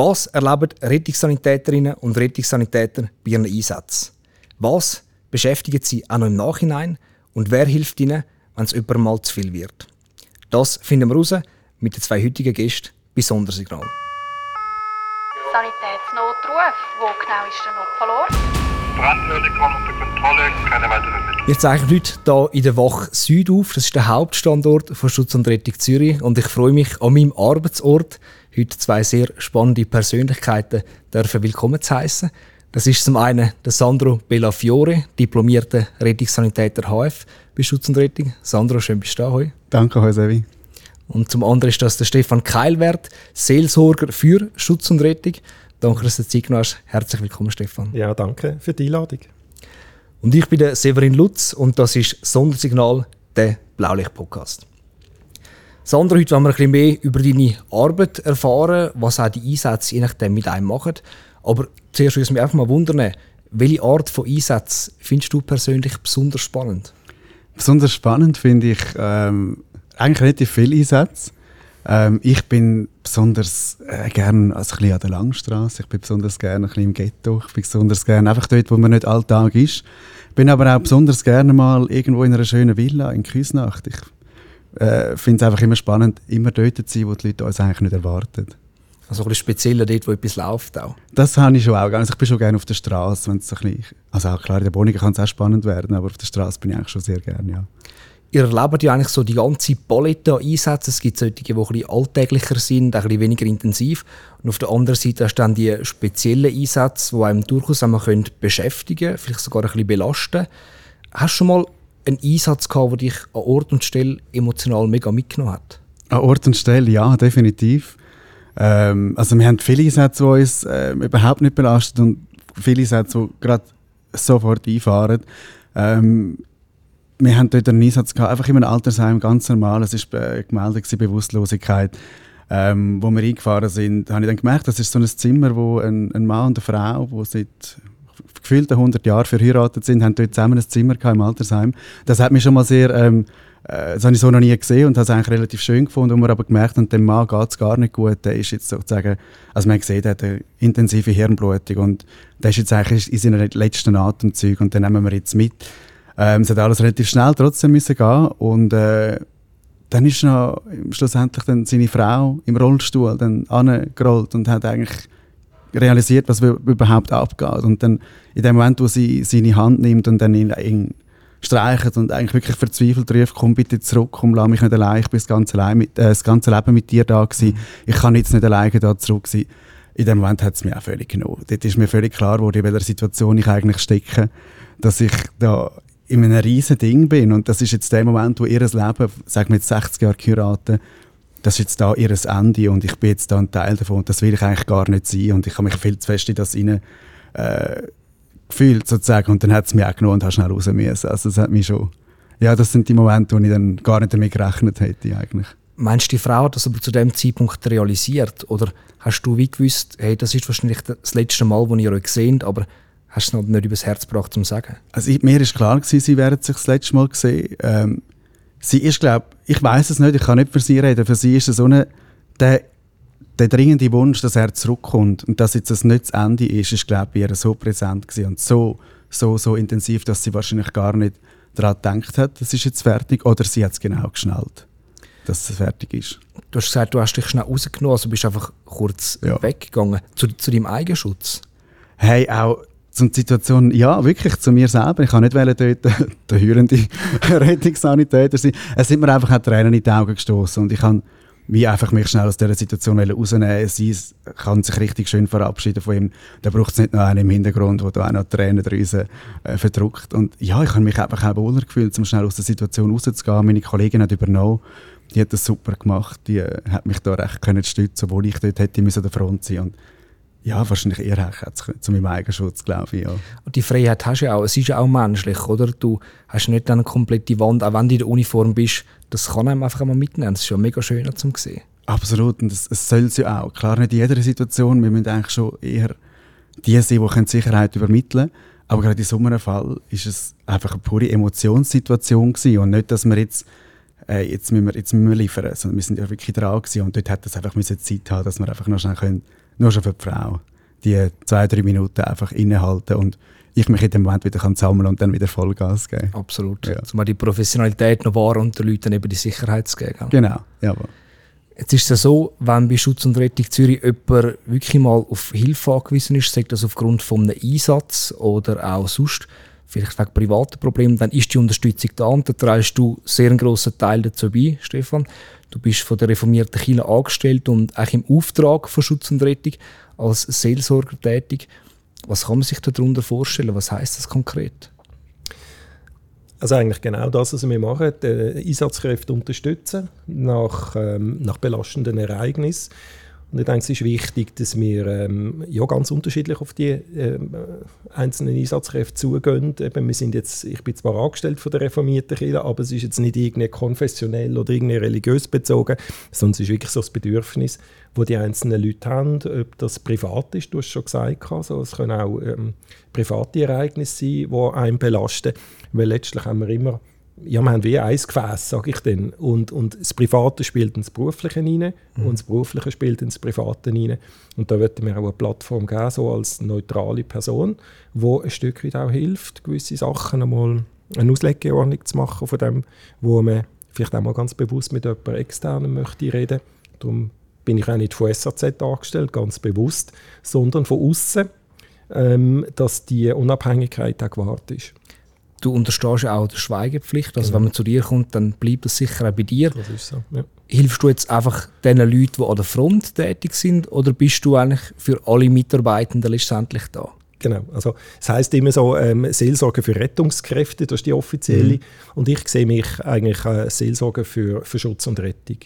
Was erleben Rettungssanitäterinnen und Rettungssanitäter bei ihren Einsätzen? Was beschäftigt sie auch noch im Nachhinein? Und wer hilft ihnen, wenn es jemandem mal zu viel wird? Das finden wir raus mit den zwei heutigen Gästen bei Sondersignal. Sanitätsnotruf. Wo genau ist der Notfallort? Brandmeldung unter Kontrolle, keine weiteren Mittel. Wir zeichnen heute hier in der Wach Süd auf. Das ist der Hauptstandort von Schutz und Rettung Zürich. Und ich freue mich, an meinem Arbeitsort heute zwei sehr spannende Persönlichkeiten dürfen willkommen zu heißen. Das ist zum einen der Sandro Bellafiore, diplomierter Rettungssanitäter HF bei Schutz und Rettung. Sandro, schön bist du da heute. Danke, Josevi. Und zum anderen ist das der Stefan Keilwert, Seelsorger für Schutz und Rettung. Danke, dass du Zeit genommen hast. Herzlich willkommen, Stefan. Ja, danke für die Einladung. Und ich bin der Severin Lutz und das ist Sondersignal, der Blaulicht-Podcast. Sandra, heute wollen wir ein bisschen mehr über deine Arbeit erfahren, was auch die Einsätze je nachdem mit einem machen. Aber zuerst würde es mich einfach mal wundern, welche Art von Einsätzen findest du persönlich besonders spannend? Besonders spannend finde ich ähm, eigentlich relativ viele Einsätze. Ähm, ich bin besonders äh, gerne also an der Langstrasse. Ich bin besonders gerne ein bisschen im Ghetto. Ich bin besonders gerne einfach dort, wo man nicht alltag ist. Bin aber auch besonders gerne mal irgendwo in einer schönen Villa in Küsnacht. Ich äh, finde es einfach immer spannend, immer dort zu sein, wo die Leute uns eigentlich nicht erwarten. Also ein bisschen spezieller dort, wo etwas läuft auch. Das habe ich schon auch. Also ich bin schon gerne auf der Straße, wenn es so ein bisschen, also auch klar in der Wohnung kann es auch spannend werden, aber auf der Straße bin ich eigentlich schon sehr gerne, ja. Ihr erlebt ja eigentlich so die ganze Palette an Einsätzen. Es gibt solche, die ein bisschen alltäglicher sind, ein bisschen weniger intensiv. Und auf der anderen Seite hast du dann die speziellen Einsätze, die einem durchaus einmal beschäftigen können, vielleicht sogar ein bisschen belasten. Hast du schon mal einen Einsatz gehabt, der dich an Ort und Stelle emotional mega mitgenommen hat? An Ort und Stelle, ja, definitiv. Ähm, also wir haben viele Einsätze, die uns äh, überhaupt nicht belastet und viele Einsätze, die gerade sofort einfahren. Ähm, wir haben dort einen Einsatz gehabt, einfach in einem Altersheim, ganz normal. Es war äh, gemeldet, Bewusstlosigkeit. Ähm, wo wir eingefahren sind, habe ich dann gemerkt, das ist so ein Zimmer, wo ein, ein Mann und eine Frau, die seit gefühlt 100 Jahren verheiratet sind, haben dort zusammen ein Zimmer im Altersheim. Das hat mich schon mal sehr, ähm, äh, das habe ich so noch nie gesehen und habe es eigentlich relativ schön gefunden. Und wir aber gemerkt haben, dem Mann geht es gar nicht gut. Der ist jetzt sozusagen, also man gesehen, der hat eine intensive Hirnblutung und der ist jetzt eigentlich in seinen letzten Atemzügen und den nehmen wir jetzt mit. Ähm, es hat alles relativ schnell trotzdem müssen gehen und äh, dann ist noch schlussendlich dann seine Frau im Rollstuhl dann angerollt und hat eigentlich realisiert, was überhaupt abgeht. Und dann in dem Moment, wo sie seine Hand nimmt und dann ihn, ihn streichelt und eigentlich wirklich verzweifelt ruft, komm bitte zurück, komm, lass mich nicht allein, ich bin das ganze, allein mit, äh, das ganze Leben mit dir da gewesen, ich kann jetzt nicht alleine da zurück sein. In dem Moment hat es mich auch völlig genommen. Dort ist mir völlig klar geworden, in welcher Situation ich eigentlich stecke, dass ich da in einem riesen Ding bin. Und das ist jetzt der Moment, wo ihr Leben, sagen wir jetzt 60 Jahre geheiratet, das ist jetzt da ihr Ende und ich bin jetzt da ein Teil davon und das will ich eigentlich gar nicht sein und ich habe mich viel zu fest in das rein äh, gefühlt sozusagen und dann hat es mich auch genommen und habe schnell raus müssen. Also das hat mich schon, ja das sind die Momente, wo ich dann gar nicht damit gerechnet hätte eigentlich. Meinst du, die Frau hat das aber zu dem Zeitpunkt realisiert oder hast du wie gewusst, hey, das ist wahrscheinlich das letzte Mal, wo ihr euch seht, aber Hast du es noch nicht übers Herz gebracht, um zu sagen? Also mir ist klar gewesen, sie werden sich das letzte Mal gesehen. Ähm, sie ist, glaube ich, weiß es nicht, ich kann nicht für sie reden. Für sie ist es so eine, der, der dringende Wunsch, dass er zurückkommt und dass jetzt das nicht das Ende ist, ist, glaube ich, ihr so präsent gewesen und so, so, so intensiv, dass sie wahrscheinlich gar nicht daran gedacht hat, das ist jetzt fertig, oder sie hat es genau geschnallt, dass es fertig ist. Du hast gesagt, du hast dich schnell rausgenommen, also bist einfach kurz ja. weggegangen. Zu, zu deinem Eigenschutz? Hey, auch zum Situation, ja, wirklich zu mir selber. Ich kann nicht dort der hörende Rettungssanitäter sein. Es sind mir einfach Tränen in die Augen gestoßen und ich kann wie einfach mich schnell aus dieser Situation rausnehmen. Sie kann sich richtig schön verabschieden von ihm. Da braucht es nicht noch einen im Hintergrund, der da auch noch Tränendrüsen äh, verdruckt. Und ja, ich habe mich einfach auch wohler gefühlt, um schnell aus der Situation rauszugehen. Meine Kollegin hat übernommen. Die hat das super gemacht. Die äh, hat mich da recht können stützen, obwohl ich dort hätte müssen an der Front sein müssen. Ja, wahrscheinlich eher zu meinem Eigenschutz, glaube ich. Ja. Und die Freiheit hast du ja auch. Es ist ja auch menschlich, oder? Du hast nicht eine komplette Wand, auch wenn du in der Uniform bist. Das kann einem einfach mal mitnehmen. Das ist ja mega schön zum sehen. Absolut, und es soll es ja auch. Klar, nicht in jeder Situation. Wir müssen eigentlich schon eher die sein, die Sicherheit übermitteln können. Aber gerade in so einem Fall ist es einfach eine pure Emotionssituation gewesen. und nicht, dass wir jetzt äh, jetzt, müssen wir, jetzt müssen wir liefern, sondern wir sind ja wirklich dran gewesen. und dort hat es einfach Zeit haben, dass wir einfach noch schnell können nur schon für die Frau. Die zwei, drei Minuten einfach innehalten und ich mich in dem Moment wieder kann sammeln und dann wieder Vollgas geben. Absolut. Ja. Zumal die Professionalität noch wahr und den Leuten eben die Sicherheit zu geben. Genau, jawohl. Jetzt ist es ja so, wenn bei Schutz und Rettung Zürich jemand wirklich mal auf Hilfe angewiesen ist, sagt das aufgrund von einem Einsatz oder auch sonst, vielleicht wegen privaten Problemen, dann ist die Unterstützung da und da trägst du sehr einen grossen Teil dazu bei, Stefan. Du bist von der reformierten Kirche angestellt und auch im Auftrag von Schutz und Rettung als Seelsorger tätig. Was kann man sich darunter vorstellen? Was heißt das konkret? Also eigentlich genau das, was wir machen, die Einsatzkräfte unterstützen nach, ähm, nach belastenden Ereignissen. Und ich denke, es ist wichtig, dass wir ähm, ja, ganz unterschiedlich auf die ähm, einzelnen Einsatzkräfte zugehen. Eben, wir sind jetzt, ich bin zwar angestellt von der reformierten Kirche, aber es ist jetzt nicht irgendwie konfessionell oder irgendwie religiös bezogen, sondern es ist wirklich so das Bedürfnis, wo die einzelnen Leute haben, ob das privat ist, du hast schon gesagt, also es können auch ähm, private Ereignisse sein, die einen belasten, weil letztlich haben wir immer ja, wir haben wie ein Gefäß, sage ich dann. Und, und das Private spielt ins Berufliche rein Mhm. und das Berufliche spielt ins Private rein. Und da würden wir auch eine Plattform geben, so als neutrale Person, die ein Stück weit auch hilft, gewisse Sachen einmal eine Auslegeordnung zu machen von dem, wo man vielleicht auch mal ganz bewusst mit jemandem externen möchte reden. Darum bin ich auch nicht von SAZ angestellt, ganz bewusst, sondern von außen, ähm, dass die Unabhängigkeit auch gewahrt ist. Du unterstehst ja auch der Schweigepflicht. Also wenn man zu dir kommt, dann bleibt das sicher auch bei dir. Das ist so. Ja. Hilfst du jetzt einfach den Leuten, die an der Front tätig sind, oder bist du eigentlich für alle Mitarbeitenden letztendlich da? Genau, also es heißt immer so ähm, Seelsorge für Rettungskräfte, das ist die offizielle. Und ich sehe mich eigentlich äh, Seelsorge für, für Schutz und Rettung.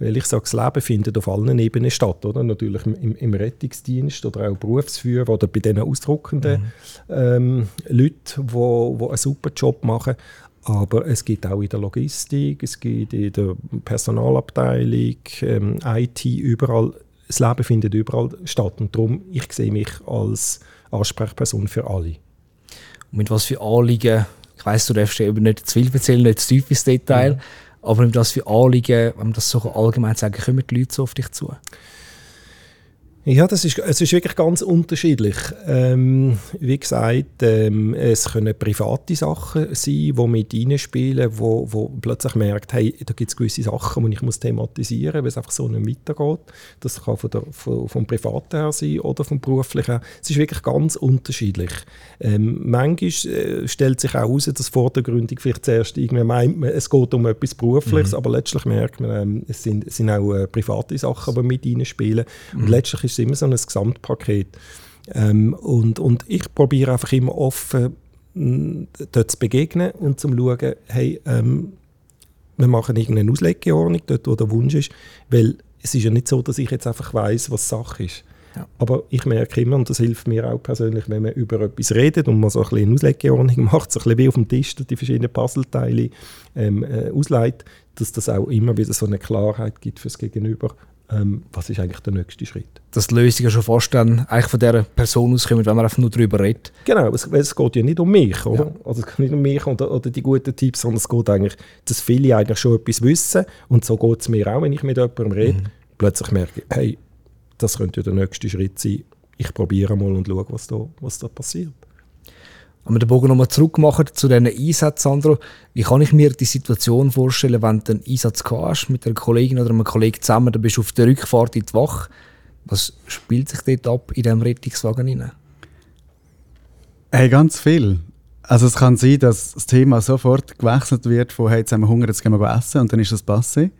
Weil ich sage, das Leben findet auf allen Ebenen statt, oder? Natürlich im, im Rettungsdienst oder auch Berufsführer oder bei diesen ausdruckenden ähm, Leuten, die wo, wo einen super Job machen. Aber es gibt auch in der Logistik, es gibt in der Personalabteilung, ähm, IT, überall. Das Leben findet überall statt. Und darum, ich sehe mich als Ansprechperson für alle. Und mit was für Anliegen, ich weiss, du darfst eben nicht zu viel erzählen, nicht zu tief ins Detail, aber mit was für Anliegen, wenn man das so allgemein sagen kommen die Leute so auf dich zu? Ja, das ist, es ist wirklich ganz unterschiedlich. Ähm, wie gesagt, ähm, es können private Sachen sein, die mit reinspielen, wo, wo plötzlich merkt, hey, da gibt es gewisse Sachen, die ich muss thematisieren muss, weil es einfach so nicht weitergeht. Das kann von der, von, vom Privaten her sein oder vom Beruflichen her. Es ist wirklich ganz unterschiedlich. Ähm, manchmal äh, stellt sich auch heraus, dass vordergründig vielleicht zuerst irgendwie meint, man, es geht um etwas Berufliches, aber letztlich merkt man, ähm, es, sind, es sind auch äh, private Sachen, die mit reinspielen. Und letztlich ist es immer so ein Gesamtpaket. Ähm, und, und ich probiere einfach immer offen, mh, dort zu begegnen und zu schauen, hey, ähm, wir machen irgendeine Auslegeordnung, dort wo der Wunsch ist, weil es ist ja nicht so, dass ich jetzt einfach weiß, was Sache ist. Ja. Aber ich merke immer, und das hilft mir auch persönlich, wenn man über etwas redet und man so ein bisschen eine Auslegeordnung macht, so ein bisschen wie auf dem Tisch die verschiedenen Puzzleteile ähm, äh, ausleitet, dass das auch immer wieder so eine Klarheit gibt fürs Gegenüber. Ähm, was ist eigentlich der nächste Schritt? Dass die Lösungen schon fast dann eigentlich von dieser Person auskommen, wenn man einfach nur darüber redet. Genau, es, es geht ja nicht um mich, oder? Also es geht nicht um mich oder, oder die guten Tipps, sondern es geht eigentlich, dass viele eigentlich schon etwas wissen und so geht es mir auch, wenn ich mit jemandem rede. Plötzlich merke ich, hey, das könnte ja der nächste Schritt sein. Ich probiere mal und schaue, was da, was da passiert. Wenn wir den Bogen nochmal zurück machen zu diesen Einsätzen, Sandro, wie kann ich mir die Situation vorstellen, wenn du einen Einsatz hast mit einer Kollegin oder einem Kollegen zusammen, dann bist du auf der Rückfahrt in die Wache. Was spielt sich dort ab in diesem Rettungswagen hinein? Hey, ganz viel. Also es kann sein, dass das Thema sofort gewechselt wird von «Hey, jetzt haben wir Hunger, jetzt gehen wir essen» und dann ist das passé.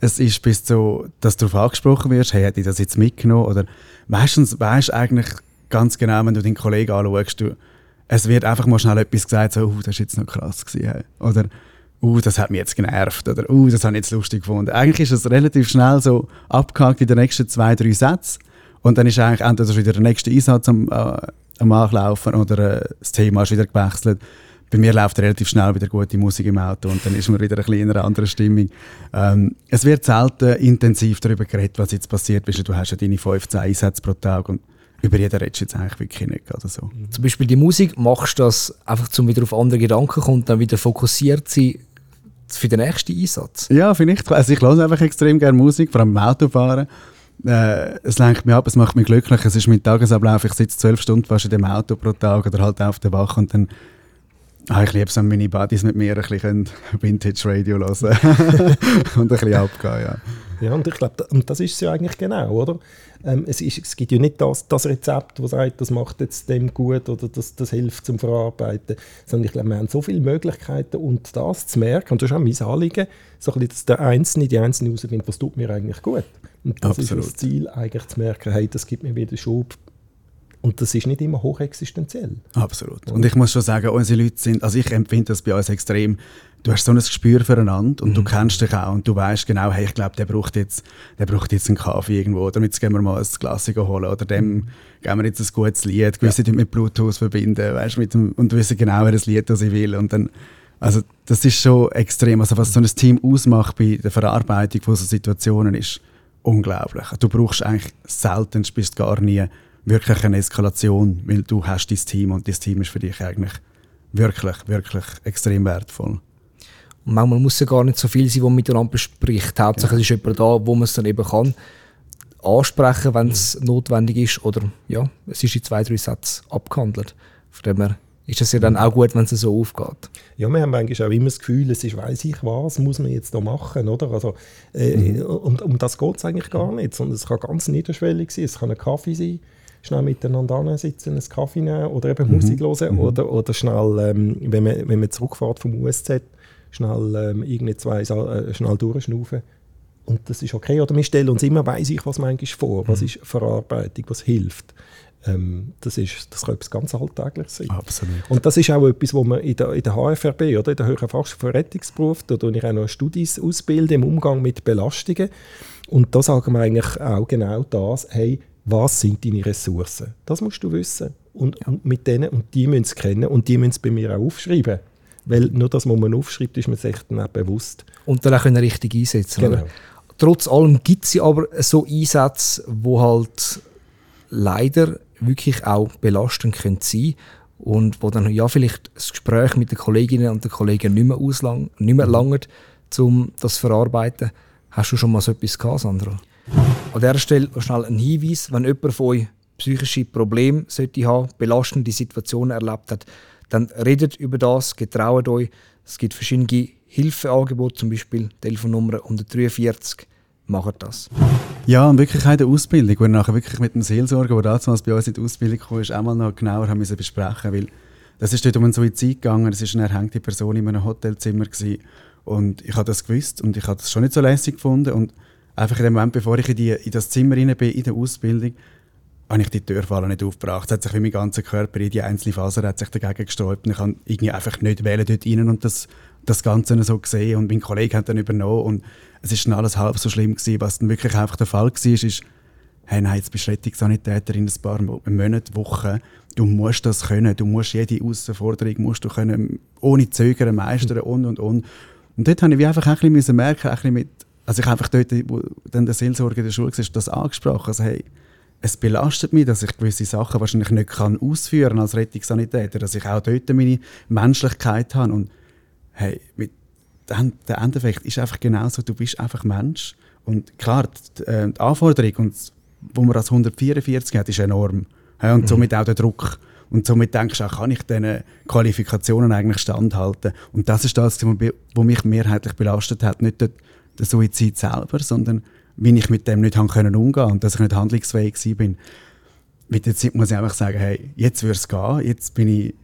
Es ist bis zu, dass du darauf angesprochen wirst, «Hey, hätte ich das jetzt mitgenommen?» Oder meistens weisst du eigentlich ganz genau, wenn du deinen Kollegen anschaust, du, es wird einfach mal schnell etwas gesagt, so «Uh, das ist jetzt noch krass gewesen», oder «Uh, das hat mich jetzt genervt» oder «Uh, das habe ich jetzt lustig gefunden». Eigentlich ist es relativ schnell so abgehakt in den nächsten zwei, drei Sätzen und dann ist eigentlich entweder wieder der nächste Einsatz am, äh, am Anlaufen oder äh, das Thema ist wieder gewechselt. Bei mir läuft relativ schnell wieder gute Musik im Auto und dann ist man wieder ein bisschen in einer anderen Stimmung. Ähm, es wird selten intensiv darüber geredet, was jetzt passiert ist. Du hast ja deine 15 Einsätze pro Tag und über jeden redest du jetzt eigentlich wirklich nicht. Oder so. Zum Beispiel die Musik, machst du das einfach, um wieder auf andere Gedanken zu kommen und dann wieder fokussiert zu sein für den nächsten Einsatz? Ja, vielleicht. Also ich höre einfach extrem gerne Musik, vor allem beim Autofahren. Äh, es lenkt mich ab, es macht mich glücklich. Es ist mein Tagesablauf. Ich sitze zwölf Stunden fast in dem Auto pro Tag oder halt auf der Wache und dann Ah, ich liebe es, wenn meine Buddies mit mir ein bisschen Vintage Radio hören und ein bisschen abgehen, ja. Ja, und ich glaube, und das ist es ja eigentlich genau, oder? Ähm, es, ist, es gibt ja nicht das, das Rezept, das sagt, das macht jetzt dem gut oder das, das hilft zum Verarbeiten, sondern ich glaube, wir haben so viele Möglichkeiten und das zu merken, und das ist auch mein Anliegen, so ein bisschen, dass der Einzelne, die Einzelne herausfindet, was tut mir eigentlich gut. Und das Absolut. ist das Ziel, eigentlich zu merken, hey, das gibt mir wieder Schub und das ist nicht immer hochexistenziell. Absolut. Und ich muss schon sagen, unsere Leute sind, also ich empfinde das bei uns extrem, du hast so ein Gespür füreinander und mhm. du kennst dich auch und du weißt genau, hey, ich glaube, der braucht jetzt, der braucht jetzt einen Kaffee irgendwo oder jetzt gehen wir mal ein Glas holen oder dem mhm. geben wir jetzt ein gutes Lied, gewisse ja. mit Bluetooth verbinden, weißt, mit dem, und wissen genau, welches Lied das ich will und dann, also das ist schon extrem, also was so ein Team ausmacht bei der Verarbeitung von so Situationen ist unglaublich. Du brauchst eigentlich selten, bist gar nie wirklich eine Eskalation, weil du hast dein Team und das Team ist für dich eigentlich wirklich, wirklich extrem wertvoll. Und manchmal muss es gar nicht so viel sein, wo man miteinander bespricht. Hauptsache ja. es ist jemand da, wo man es dann eben kann ansprechen, wenn es notwendig ist. Oder ja, es ist in zwei, drei Sätzen abgehandelt. Von dem her ist es ja dann auch gut, wenn es so aufgeht. Ja, wir haben eigentlich auch immer das Gefühl, es ist, weiß ich was, muss man jetzt da machen, oder? Also, äh, mhm. um, um das geht es eigentlich gar nicht, sondern es kann ganz niederschwellig sein, es kann ein Kaffee sein, schnell miteinander sitzen, einen Kaffee nehmen oder eben mhm. Musik hören mhm. oder, oder schnell, ähm, wenn, man, wenn man zurückfährt vom USZ, schnell ähm, irgendwie zwei äh, schnell durchschnaufen. Und das ist okay. Oder wir stellen uns immer, weiß ich was manchmal vor, was mhm. ist Verarbeitung, was hilft. Ähm, das, ist, das kann etwas ganz Alltägliches sein. Absolut. Und das ist auch etwas, was man in der, in der HFRB, oder in der Höheren Fachschule für Rettungsberuf, da tue ich auch noch Studis ausbilden im Umgang mit Belastungen. Und da sagen wir eigentlich auch genau das, hey, was sind deine Ressourcen? Das musst du wissen. Und, ja. und mit denen, und die müssen es kennen und die müssen es bei mir auch aufschreiben. Weil nur das, was man aufschreibt, ist man sich dann auch bewusst. Und dann auch können richtig einsetzen. Genau. Oder? Trotz allem gibt es aber so Einsätze, wo halt leider wirklich auch belastend können sein und wo dann ja vielleicht das Gespräch mit den Kolleginnen und den Kollegen nicht mehr, auslang, nicht mehr langt, um das zu verarbeiten. Hast du schon mal so etwas gehabt, Sandra? An dieser Stelle noch schnell ein Hinweis, wenn jemand von euch psychische Probleme sollte haben, belastende Situationen erlebt hat, dann redet über das, getraut euch. Es gibt verschiedene Hilfeangebote, zum Beispiel Telefonnummer 143. Macht das. Ja, und wirklich auch der Ausbildung, wo wir nachher wirklich mit dem Seelsorger, der damals bei uns in die Ausbildung kam, ist, auch mal noch genauer haben müssen besprechen weil das ist dort um einen Suizid gegangen, es war eine erhängte Person in einem Hotelzimmer gewesen. und ich habe das gewusst und ich habe das schon nicht so lässig gefunden und einfach in dem Moment, bevor ich in, die, in das Zimmer rein bin, in der Ausbildung, habe ich die Türfalle nicht aufgebracht. Es hat sich wie mein ganzer Körper, in die einzelne Faser hat sich dagegen gesträubt und ich kann irgendwie einfach nicht wählen dort rein und das, das Ganze so gesehen und mein Kollege hat dann übernommen und es ist dann alles halb so schlimm gewesen. Was dann wirklich einfach der Fall war, ist, hey, nein, jetzt bist du Rettungssanitäter in ein paar Monaten, Wochen. Du musst das können, du musst jede Herausforderung musst du können, ohne Zögern meistern und und und. Und dort habe ich einfach ein bisschen merken, ein bisschen mit also ich einfach dort, wo dann der Seelsorger in der Schule war, das angesprochen. Also, hey, es belastet mich, dass ich gewisse Sachen wahrscheinlich nicht kann ausführen als Rettungssanitäter, dass ich auch dort meine Menschlichkeit habe. Und hey, mit dem, der Endeffekt ist einfach genauso, du bist einfach Mensch. Und klar, die, äh, die Anforderung, und, wo man als 144 hat, ist enorm. Ja, und mhm. somit auch der Druck. Und somit denkst du auch, kann ich diesen Qualifikationen eigentlich standhalten? Und das ist das, was mich mehrheitlich belastet hat. Nicht dort, der Suizid selber, sondern wie ich mit dem nicht haben können umgehen und dass ich nicht handlungsfähig bin. Mit der Zeit muss ich einfach sagen, hey, jetzt würde es gehen, jetzt bin ich,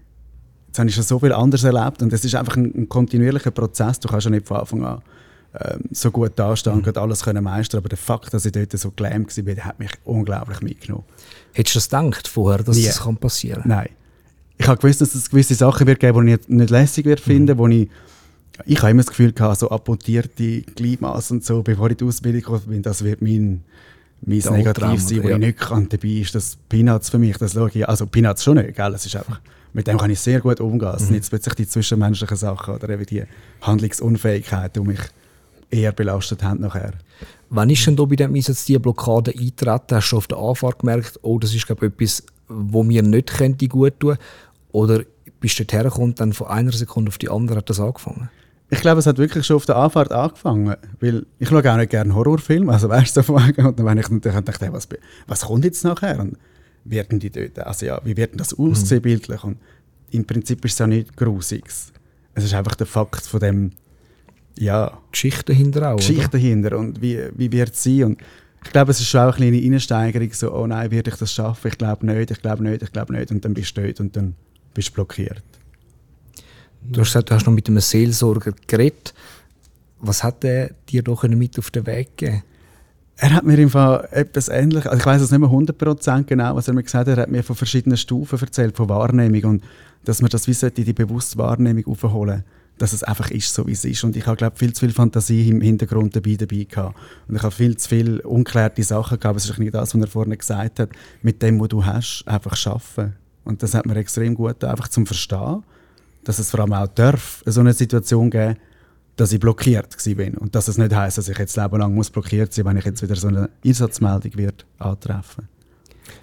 jetzt habe ich schon so viel anderes erlebt und es ist einfach ein, ein, kontinuierlicher Prozess, du kannst ja nicht von Anfang an ähm, so gut dastehen und mhm. alles können meistern, aber der Fakt, dass ich dort so gelähmt war, hat mich unglaublich mitgenommen. Hättest du das gedacht vorher, dass Nie. das kann passieren Nein. Ich habe gewusst, dass es gewisse Sachen wird geben, die ich nicht, nicht lässig wird finden, mhm. wo ich ich habe immer das Gefühl gehabt, so amputierte Gliedmaßen und so, bevor ich die Ausbildung gekommen bin, das wird mein, mein Negativ sein, wo ja. ich nicht kann. Dabei ist das Peanuts für mich, das schaue ich, also Peanuts schon nicht, gell? Es ist einfach, mit dem kann ich sehr gut umgehen. Es sind jetzt plötzlich die zwischenmenschlichen Sachen oder eben die Handlungsunfähigkeit, die mich eher belastet haben nachher. Wann ist denn da bei dem Einsatz die Blockade eintreten? Hast du auf der Anfahrt gemerkt, oh, das ist glaube ich, etwas, wo mir nicht könnte gut tun Oder bist du dorthin und dann von einer Sekunde auf die andere hat das angefangen? Ich glaube, es hat wirklich schon auf der Anfahrt angefangen, weil ich schaue auch nicht gerne Horrorfilme, also weißt du, vorher, und dann wenn ich natürlich dachte, was, was kommt jetzt nachher und werden die dort, also ja, wie wird das aussehen mhm. bildlich und im Prinzip ist es ja nicht Grusiges. Es ist einfach der Fakt von dem, ja. Geschichte dahinter auch, Geschichte dahinter und wie, wie wird es sein und ich glaube, es ist schon auch eine kleine Einsteigerung, so, oh nein, werde ich das schaffen? Ich glaube nicht, ich glaube nicht, ich glaube nicht und dann bist du dort und dann bist du blockiert. Du hast gesagt, du hast noch mit einem Seelsorger geredet. Was hat er dir doch mit auf den Weg gegeben? Er hat mir im Fall etwas Ähnliches, also ich weiß es nicht mehr 100% genau, was er mir gesagt hat, er hat mir von verschiedenen Stufen erzählt, von Wahrnehmung und dass man das wie sollte, die bewusste Wahrnehmung aufholen dass es einfach ist, so wie es ist. Und ich habe, glaube viel zu viel Fantasie im Hintergrund dabei, dabei gehabt. Und ich habe viel zu viele unklärte Sachen gehabt, es ist nicht das, was er vorhin gesagt hat, mit dem, was du hast, einfach schaffen. Und das hat mir extrem gut einfach zum Verstehen dass es vor allem auch darf, so eine Situation geben, dass ich blockiert bin und dass es nicht heißt, dass ich jetzt Leben lang muss blockiert sein, wenn ich jetzt wieder so eine Einsatzmeldung wird antreffen.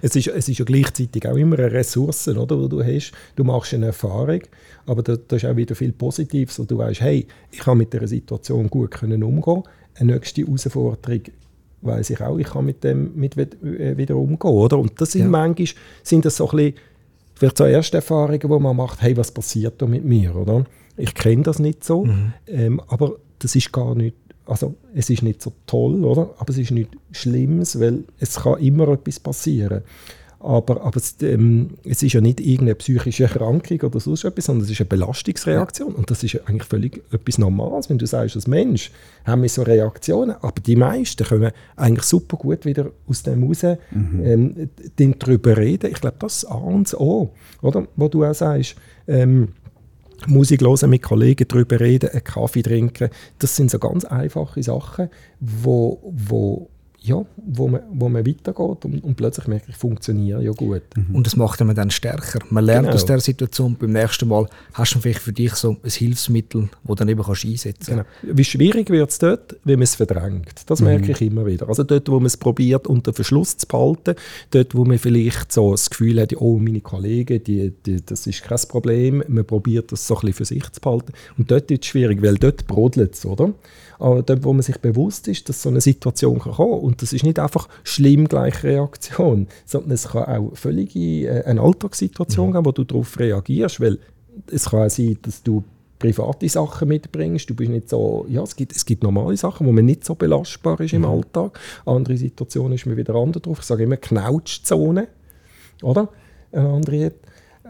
Es ist, es ist ja gleichzeitig auch immer eine Ressource, oder, die du hast. Du machst eine Erfahrung, aber da, da ist auch wieder viel Positives, wo du weißt, hey, ich kann mit der Situation gut können umgehen. Eine nächste Herausforderung weiß ich auch, ich kann mit dem mit äh, wieder umgehen, oder? Und das sind ja. manchmal sind das so ein bisschen vielleicht so erste Erfahrungen, wo man macht, hey, was passiert da mit mir, oder? Ich kenne das nicht so, mhm. ähm, aber das ist gar nicht, also es ist nicht so toll, oder? Aber es ist nicht Schlimmes, weil es kann immer etwas passieren. Aber, aber es, ähm, es, ist ja nicht irgendeine psychische Erkrankung oder sonst etwas, sondern es ist eine Belastungsreaktion. Und das ist ja eigentlich völlig etwas Normales, wenn du sagst, als Mensch haben wir so Reaktionen. Aber die meisten können eigentlich super gut wieder aus dem raus mhm. ähm, darüber reden. Ich glaube, das ist A und O, oder? Wo du auch sagst, ähm, Musik hören, mit Kollegen darüber reden, einen Kaffee trinken. Das sind so ganz einfache Sachen, wo, wo ja, wo, man, wo man weitergeht und, und plötzlich merkt, ich funktioniere ja gut. Mhm. Und das macht man dann stärker. Man lernt genau. aus der Situation. Beim nächsten Mal hast du vielleicht für dich so ein Hilfsmittel, das du dann eben kannst einsetzen kannst. Genau. Wie schwierig wird es dort, wenn man es verdrängt. Das mhm. merke ich immer wieder. Also dort, wo man es probiert, unter Verschluss zu behalten, dort, wo man vielleicht so das Gefühl hat, oh, meine Kollegen, die, die, das ist kein Problem, man probiert das so ein bisschen für sich zu behalten. Und dort ist es schwierig, weil dort brodelt es, oder? Aber dort, wo man sich bewusst ist, dass so eine Situation kann kommen und das ist nicht einfach schlimm gleich Reaktion, sondern es kann auch völlig äh, eine Alltagssituation mhm. geben, wo du darauf reagierst, weil es kann auch sein, dass du private Sachen mitbringst. Du bist nicht so, ja, es gibt, es gibt normale Sachen, wo man nicht so belastbar ist im mhm. Alltag. Andere Situationen ist man wieder anders drauf. Ich sage immer Knautschzone, oder? Eine andere.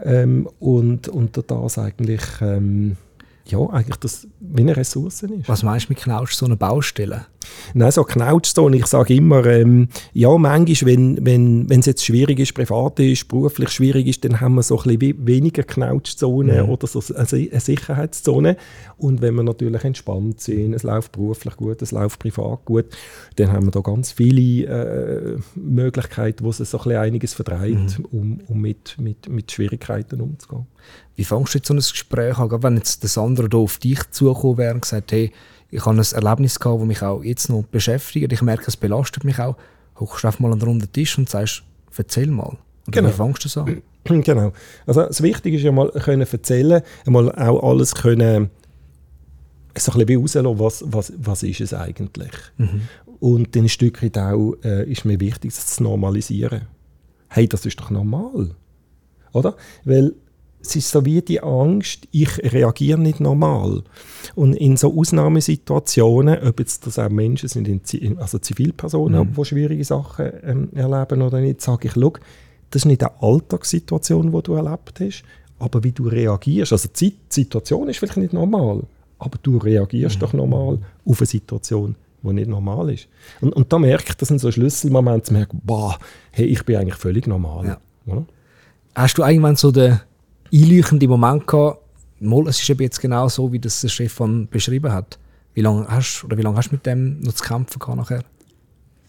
Ähm, und, und das eigentlich ähm, ja, eigentlich das wie eine Ressource ist. Was meinst du mit Knautsch, so eine Baustelle? Nein, so Knautschzone, ich sage immer, ähm, ja, manchmal, wenn, wenn, wenn es jetzt schwierig ist, privat ist, beruflich schwierig ist, dann haben wir so ein bisschen weniger Knautschzone mhm. oder so eine Sicherheitszone. Und wenn wir natürlich entspannt sind, es läuft beruflich gut, es läuft privat gut, dann haben wir da ganz viele äh, Möglichkeiten, wo es so ein bisschen einiges verdreht, mhm. um, um mit, mit, mit Schwierigkeiten umzugehen. Wie fängst du jetzt so ein Gespräch an, wenn jetzt das andere hier auf dich zugekommen wäre und gesagt, hey, ich habe ein Erlebnis gehabt, das mich auch jetzt noch beschäftigt, ich merke, es belastet mich auch, hockst du einfach mal an den runden Tisch und sagst, erzähl mal. Und genau. wie fängst du das an? Genau. Also das Wichtige ist ja mal können erzählen, einmal auch alles können so ein bisschen was, was, was ist es eigentlich. Mhm. Und dann ein Stück weit auch äh, ist mir wichtig, das zu normalisieren. Hey, das ist doch normal. Oder? Weil es ist so wie die Angst, ich reagiere nicht normal. Und in so Ausnahmesituationen, ob jetzt das auch Menschen sind, also Zivilpersonen, mhm. die schwierige Sachen ähm, erleben oder nicht, sage ich, schau, das ist nicht eine Alltagssituation, die du erlebt hast, aber wie du reagierst. Also die Situation ist vielleicht nicht normal, aber du reagierst mhm. doch normal auf eine Situation, die nicht normal ist. Und, und da merke ich, das sind so Schlüsselmomente, zu merken, boah, hey, ich bin eigentlich völlig normal. Ja. Hast du irgendwann so den einleuchtende Moment gehabt, mal, es ist eben jetzt genau so, wie das der Stefan beschrieben hat. Wie lange hast, oder wie lange hast du mit dem noch zu kämpfen gehabt nachher?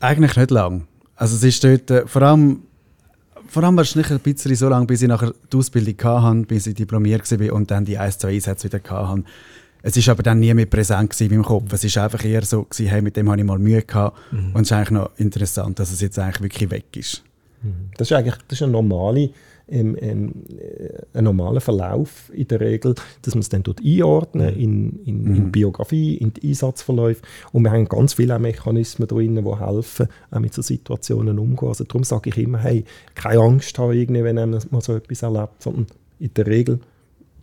Eigentlich nicht lang. Also es ist dort, äh, vor allem, vor allem wahrscheinlich ein bisschen so lange, bis ich nachher die Ausbildung hatte, bis ich diplomiert war und dann die 1, 2 Einsätze wieder hatte. Es war aber dann nie mehr präsent in meinem Kopf. Es war einfach eher so, gewesen, hey, mit dem hatte ich mal Mühe gehabt. Mhm. Und es ist eigentlich noch interessant, dass es jetzt eigentlich wirklich weg ist. Das ist eigentlich das ist eine normale, ähm, ähm, äh, ein normaler Verlauf in der Regel, dass man es dann dort einordnen in, in, in die Biografie, in die Einsatzverläufe. Und wir haben ganz viele Mechanismen drin, die helfen, auch mit so Situationen umzugehen. Also darum sage ich immer, hey, keine Angst haben, irgendwie, wenn man so etwas erlebt, sondern in der Regel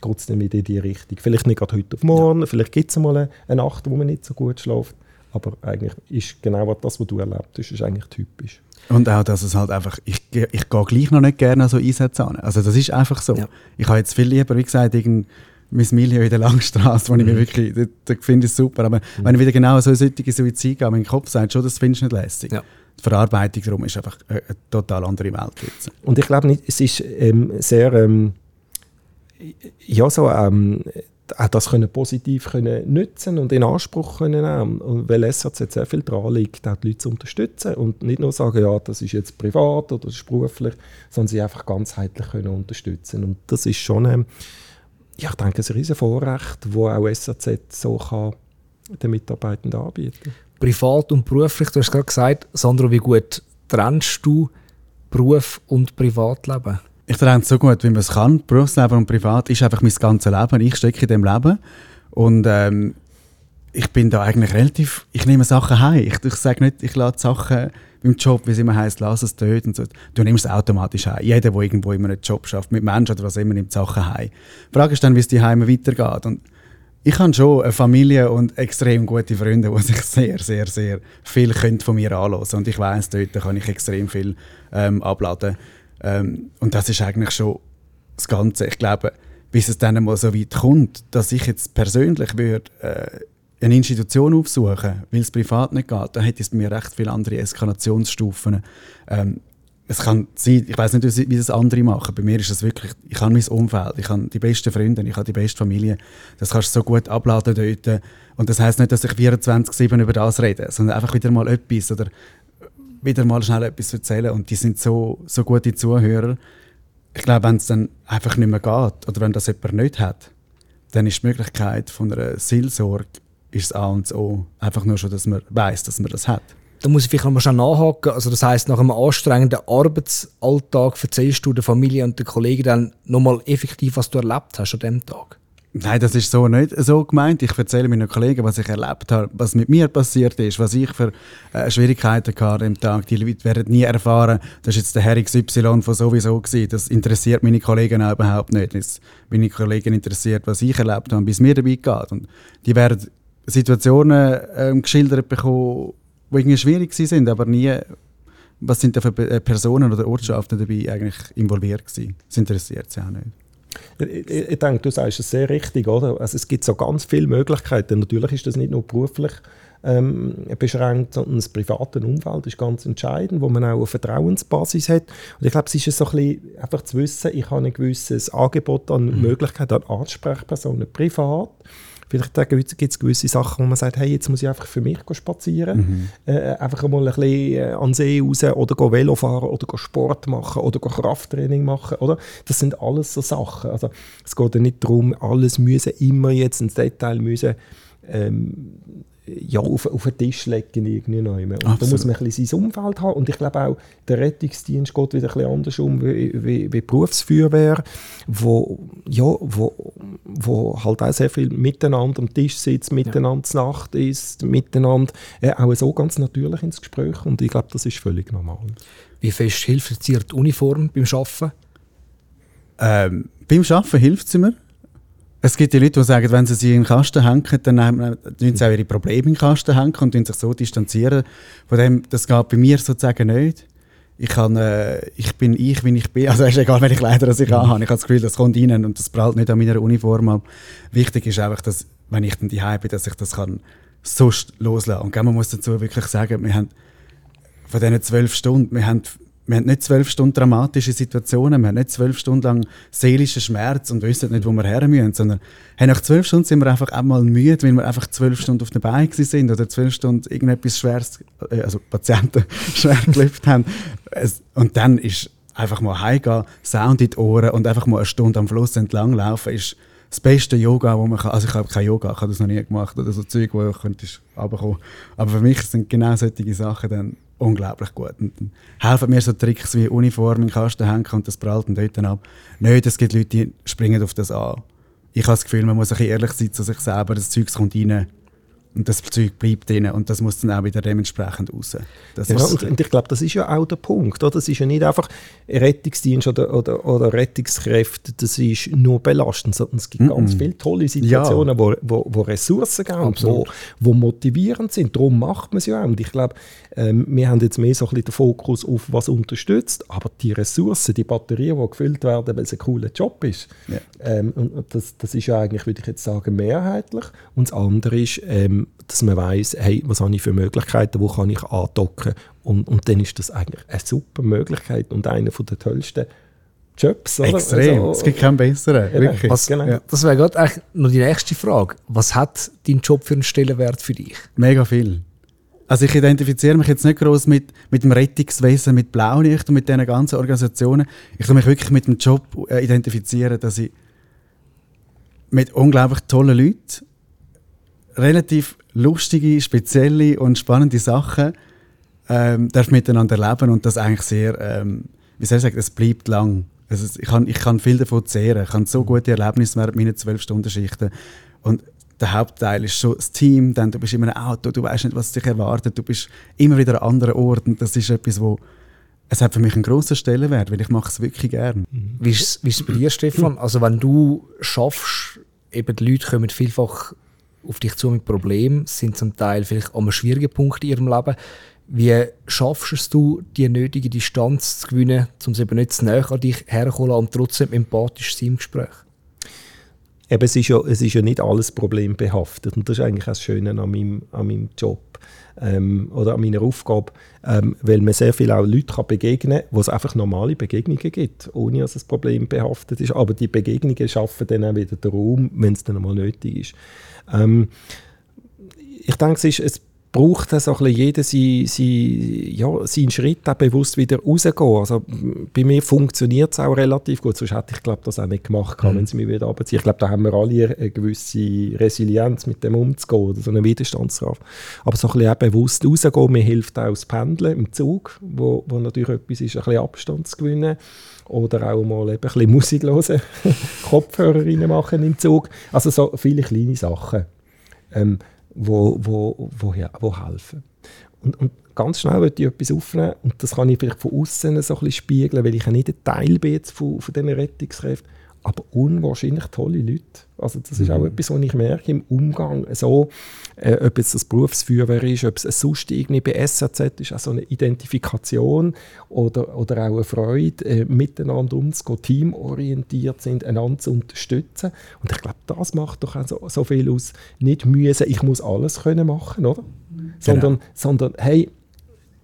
geht es dann wieder in die Richtung. Vielleicht nicht gerade heute auf morgen, vielleicht gibt es mal eine, eine Nacht, wo man nicht so gut schläft, aber eigentlich ist genau das, was du erlebt hast, ist eigentlich typisch. Und auch, dass es halt einfach, ich, ich gehe gleich noch nicht gerne an so Einsätze an. Also das ist einfach so. Ja. Ich habe jetzt viel lieber, wie gesagt, irgendein Miss Milieu in der Langstrasse, wo ich Mhm. mir wirklich, da, da finde ich es super. Aber wenn ich wieder genau so solche Suizid gehe, mein Kopf sagt schon, das findest du nicht lässig. Ja. Die Verarbeitung darum ist einfach eine, eine total andere Welt jetzt. Und ich glaube nicht, es ist ähm, sehr, ähm, ja, so, ähm, auch das können positiv können nutzen und in Anspruch können nehmen. Und weil SRZ sehr viel dran liegt, auch die Leute zu unterstützen und nicht nur sagen, ja, das ist jetzt privat oder das ist beruflich, sondern sie einfach ganzheitlich können unterstützen. Und das ist schon, ähm, ja, ich denke, ein riesen Vorrecht, das auch SRZ so kann den Mitarbeitenden anbieten Privat und beruflich, du hast gerade gesagt, Sandro, wie gut trennst du Beruf und Privatleben? Ich trenne so gut, wie man es kann. Berufsleben und Privat ist einfach mein ganzes Leben. Ich stecke in dem Leben. Und ähm, ich bin da eigentlich relativ, ich nehme Sachen heim. Ich, ich sage nicht, ich lasse Sachen beim Job, wie es immer heisst, lass es dort und so. Du nimmst es automatisch heim. Jeder, der irgendwo in einem Job schafft, mit Menschen oder was immer, nimmt Sachen heim. Die Frage ist dann, wie es die Heime weitergeht. Und ich habe schon eine Familie und extrem gute Freunde, die sich sehr, sehr, sehr viel können von mir anhören Und ich weiß, dort kann ich extrem viel ähm, abladen. Ähm, und das ist eigentlich schon das Ganze. Ich glaube, bis es dann mal so weit kommt, dass ich jetzt persönlich würde, äh, eine Institution aufsuchen, weil es privat nicht geht, dann hätte es bei mir recht viele andere Eskalationsstufen. Ähm, es kann sein, ich weiß nicht, wie das andere machen. Bei mir ist es wirklich, ich habe mein Umfeld, ich habe die besten Freunde, ich habe die beste Familie. Das kannst du so gut abladen dort. Und das heißt nicht, dass ich 24/7 über das rede, sondern einfach wieder mal etwas oder wieder mal schnell etwas erzählen. Und die sind so, so gute Zuhörer. Ich glaube, wenn es dann einfach nicht mehr geht oder wenn das jemand nicht hat, dann ist die Möglichkeit von einer Seelsorge ist das A und das O. Einfach nur schon, dass man weiß, dass man das hat. Da muss ich vielleicht noch mal schnell nachhaken. Also das heißt, nach einem anstrengenden Arbeitsalltag erzählst du der Familie und den Kollegen dann nochmal effektiv, was du erlebt hast an dem Tag. Nein, das ist so nicht so gemeint. Ich erzähle meinen Kollegen, was ich erlebt habe, was mit mir passiert ist, was ich für äh, Schwierigkeiten hatte dem Tag. Die Leute werden nie erfahren, das ist jetzt der Herr XY von sowieso gewesen. Das interessiert meine Kollegen auch überhaupt nicht. Es meine Kollegen interessiert, was ich erlebt habe, es mir dabei geht. Und die werden Situationen ähm, geschildert bekommen, die irgendwie schwierig sind, aber nie, was sind da für äh, Personen oder Ortschaften dabei eigentlich involviert gewesen. Das interessiert sie auch nicht. Ich, ich, ich denke, du sagst es sehr richtig, oder? Also es gibt so ganz viele Möglichkeiten. Natürlich ist das nicht nur beruflich ähm, beschränkt, sondern das private Umfeld ist ganz entscheidend, wo man auch eine Vertrauensbasis hat. Und ich glaube, es ist so ein bisschen einfach zu wissen, ich habe ein gewisses Angebot an Möglichkeiten, an Ansprechpersonen privat. Vielleicht gibt es gewisse Sachen, wo man sagt, hey, jetzt muss ich einfach für mich spazieren. Äh, einfach mal ein bisschen äh, an den See raus oder go Velo fahren oder go Sport machen oder go Krafttraining machen. Oder? Das sind alles so Sachen. Also, es geht ja nicht darum, alles müssen immer jetzt ins Detail müssen, ähm, ja, auf, auf den Tisch legen irgendwie noch. Und da muss man ein bisschen sein Umfeld haben. Und ich glaube auch, der Rettungsdienst geht wieder ein bisschen anders um wie, wie, wie die Berufsfeuerwehr, wo, ja, wo, wo halt auch sehr viel miteinander am Tisch sitzt, miteinander ja. Nacht ist, miteinander äh, auch so ganz natürlich ins Gespräch. Und ich glaube, das ist völlig normal. Wie fest hilft dir die Uniform beim Arbeiten? Ähm, beim Arbeiten hilft sie mir. Es gibt die Leute, die sagen, wenn sie sie in den Kasten hängen, dann tun sie auch ihre Probleme in den Kasten hängen und sich so distanzieren. Von dem, das geht bei mir sozusagen nicht. Ich, kann, äh, ich bin ich, wie ich bin. Also es ist egal, welche Kleider ich anhabe. Ich habe das Gefühl, das kommt rein und das prallt nicht an meiner Uniform ab. Wichtig ist einfach, dass, wenn ich dann daheim bin, dass ich das kann sonst loslassen kann. Und man muss dazu wirklich sagen, wir haben von diesen zwölf Stunden, wir haben wir haben nicht zwölf Stunden dramatische Situationen, wir haben nicht zwölf Stunden lang seelischen Schmerz und wissen nicht, wo wir her müssen, sondern hey, nach zwölf Stunden sind wir einfach einmal müde, weil wir einfach zwölf Stunden auf der Beine sind oder zwölf Stunden irgendetwas Schweres, also Patienten schwer gelüpft haben. Und dann ist einfach mal heimgehen, Sound in die Ohren und einfach mal eine Stunde am Fluss entlang laufen, ist das beste Yoga, wo man kann. Also ich habe kein Yoga, ich habe das noch nie gemacht oder so Zeug, wo ich könnte runterkommen. Aber für mich sind genau solche Sachen dann unglaublich gut. Und dann helfen mir so Tricks wie Uniform in Kasten hängen und das prallt dann dort ab. Nein, es gibt Leute, die springen auf das an. Ich habe das Gefühl, man muss ein bisschen ehrlich sein zu sich selber. Das Zeug kommt rein und das Zeug bleibt drin und das muss dann auch wieder dementsprechend raus. Ja, und, und ich glaube, das ist ja auch der Punkt. Oder? Das ist ja nicht einfach Rettungsdienst oder, oder, oder Rettungskräfte, das ist nur belastend, sondern es gibt ganz viele tolle Situationen, wo, wo, wo Ressourcen geben, wo, wo motivierend sind. Darum macht man es ja auch. Und ich glaube, ähm, wir haben jetzt mehr so ein bisschen den Fokus auf, was unterstützt, aber die Ressourcen, die Batterien, die gefüllt werden, weil es ein cooler Job ist, Ja. ähm, und und das, das ist ja eigentlich, würde ich jetzt sagen, mehrheitlich. Und das andere ist, ähm, dass man weiß, hey, was habe ich für Möglichkeiten, wo kann ich andocken. Und, und dann ist das eigentlich eine super Möglichkeit und einer der tollsten Jobs. Oder? extrem. Also, es gibt keinen besseren. Ja, wirklich. was- genau. Ja. Das wäre gerade eigentlich noch die nächste Frage. Was hat dein Job für einen Stellenwert für dich? Mega viel. Also ich identifiziere mich jetzt nicht groß mit, mit dem Rettungswesen, mit Blaulicht und mit diesen ganzen Organisationen. Ich tue mich wirklich mit dem Job äh, identifizieren, dass ich mit unglaublich tollen Leuten relativ lustige, spezielle und spannende Sachen ähm, darf miteinander leben und das eigentlich sehr, ähm, wie soll ich sagen, es bleibt lang. Also ich, kann, ich kann viel davon zehren. Ich habe so gute Erlebnisse während meiner zwölf Stunden Schichten und der Hauptteil ist schon das Team, dann du bist in einem Auto, du weißt nicht, was dich erwartet, du bist immer wieder an anderen Orten. Das ist etwas, wo es hat für mich einen grossen Stellenwert, weil ich mache es wirklich gern. Wie ist es- wie ist es bei dir, Stefan? Also wenn du schaffst, eben die Leute kommen vielfach auf dich zu mit Problemen, sind zum Teil vielleicht einem schwierigen Punkt in ihrem Leben. Wie schaffst es du, die nötige Distanz zu gewinnen, um es eben nicht zu näher an dich herzuholen und trotzdem empathisch zu sein im Gespräch? Eben, es, ist ja, es ist ja nicht alles problembehaftet. Und das ist eigentlich das Schöne an meinem, an meinem Job ähm, oder an meiner Aufgabe, ähm, weil man sehr viel auch Leute kann begegnen kann, wo es einfach normale Begegnungen gibt, ohne dass es problembehaftet ist. Aber die Begegnungen schaffen dann auch wieder den Raum, wenn es dann einmal nötig ist. Ähm, ich denke, es, ist, es braucht dann so ein bisschen jeder sein, sein, ja, seinen Schritt auch bewusst wieder rausgehen. Also, bei mir funktioniert es auch relativ gut, sonst hätte ich glaube das auch nicht gemacht, mhm. wenn sie mich wieder runterziehen. Ich glaube, da haben wir alle eine gewisse Resilienz, mit dem umzugehen oder so eine Widerstandskraft. Aber so ein bisschen auch bewusst rausgehen, mir hilft auch das Pendeln im Zug, wo, wo natürlich etwas ist, ein bisschen Abstand zu gewinnen oder auch mal eben ein bisschen Musik hören, Kopfhörer reinmachen im Zug. Also so viele kleine Sachen. Ähm, wo, wo, wo, wo helfen. Und, und ganz schnell möchte ich etwas aufnehmen und das kann ich vielleicht von außen so ein bisschen spiegeln, weil ich ja nicht ein Teil bin von, von diesen Rettungskräften, aber unwahrscheinlich tolle Leute. Also das ist auch etwas, was ich merke im Umgang, so, äh, ob jetzt das Berufsfeuerwehr ist, ob es sonst irgendwie bei SAZ ist, auch so eine Identifikation oder, oder auch eine Freude, äh, miteinander umzugehen, teamorientiert sind, einander zu unterstützen. Und ich glaube, das macht doch auch so, so viel aus. Nicht müssen, ich muss alles können machen, oder? Sondern, sondern hey,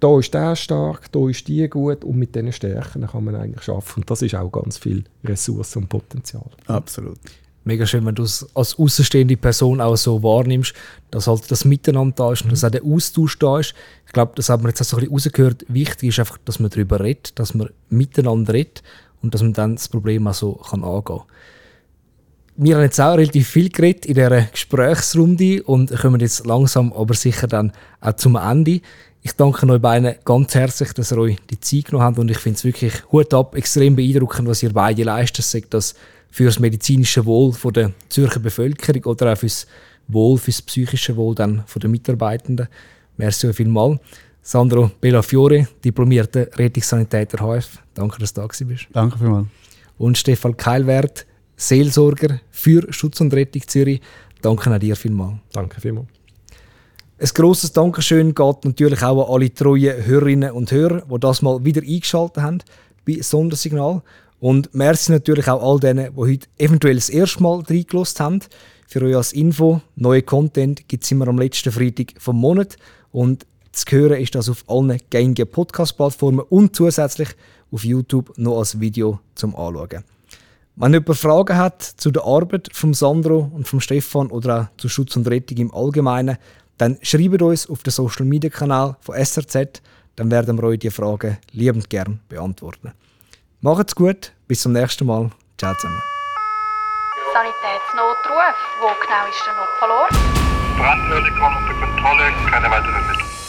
da ist der stark, da ist die gut und mit diesen Stärken kann man eigentlich arbeiten. Und das ist auch ganz viel Ressourcen und Potenzial. Absolut. Mega schön, wenn du es als außenstehende Person auch so wahrnimmst, dass halt das Miteinander da ist und dass auch der Austausch da ist. Ich glaube, das haben wir jetzt auch so ein bisschen rausgehört. Wichtig ist einfach, dass man darüber redet, dass man miteinander redet und dass man dann das Problem auch so kann angehen kann. Wir haben jetzt auch relativ viel geredet in dieser Gesprächsrunde und kommen jetzt langsam aber sicher dann auch zum Ende. Ich danke euch beiden ganz herzlich, dass ihr euch die Zeit genommen habt und ich finde es wirklich Hut ab, extrem beeindruckend, was ihr beide leistet. Sagt das für das medizinische Wohl von der Zürcher Bevölkerung oder auch fürs Wohl, fürs psychische Wohl dann von den Mitarbeitenden. Merci euch vielmals. Sandro Bellafiore, diplomierter Rettungssanitäter HF. Danke, dass du da bist. Danke vielmals. Und Stefan Keilwert, Seelsorger für Schutz und Rettung Zürich. Danke auch dir vielmals. Danke vielmals. Ein grosses Dankeschön geht natürlich auch an alle treuen Hörerinnen und Hörer, die das mal wieder eingeschaltet haben bei Sondersignal. Und merci natürlich auch all denen, die heute eventuell das erste Mal reingelassen haben. Für euch als Info, neue Content gibt es immer am letzten Freitag vom Monat. Und zu hören ist das auf allen gängigen Podcast-Plattformen und zusätzlich auf YouTube noch als Video zum Anschauen. Wenn jemand Fragen hat zu der Arbeit von Sandro und von Stefan oder auch zu Schutz und Rettung im Allgemeinen, dann schreibt uns auf den Social Media Kanal von SRZ, dann werden wir euch die Fragen liebend gern beantworten. Macht's gut, bis zum nächsten Mal. Ciao zusammen. Sanitätsnotruf. Wo genau ist der Notfallort? Brandhöhle kommt unter Kontrolle, keine weiteren Mittel.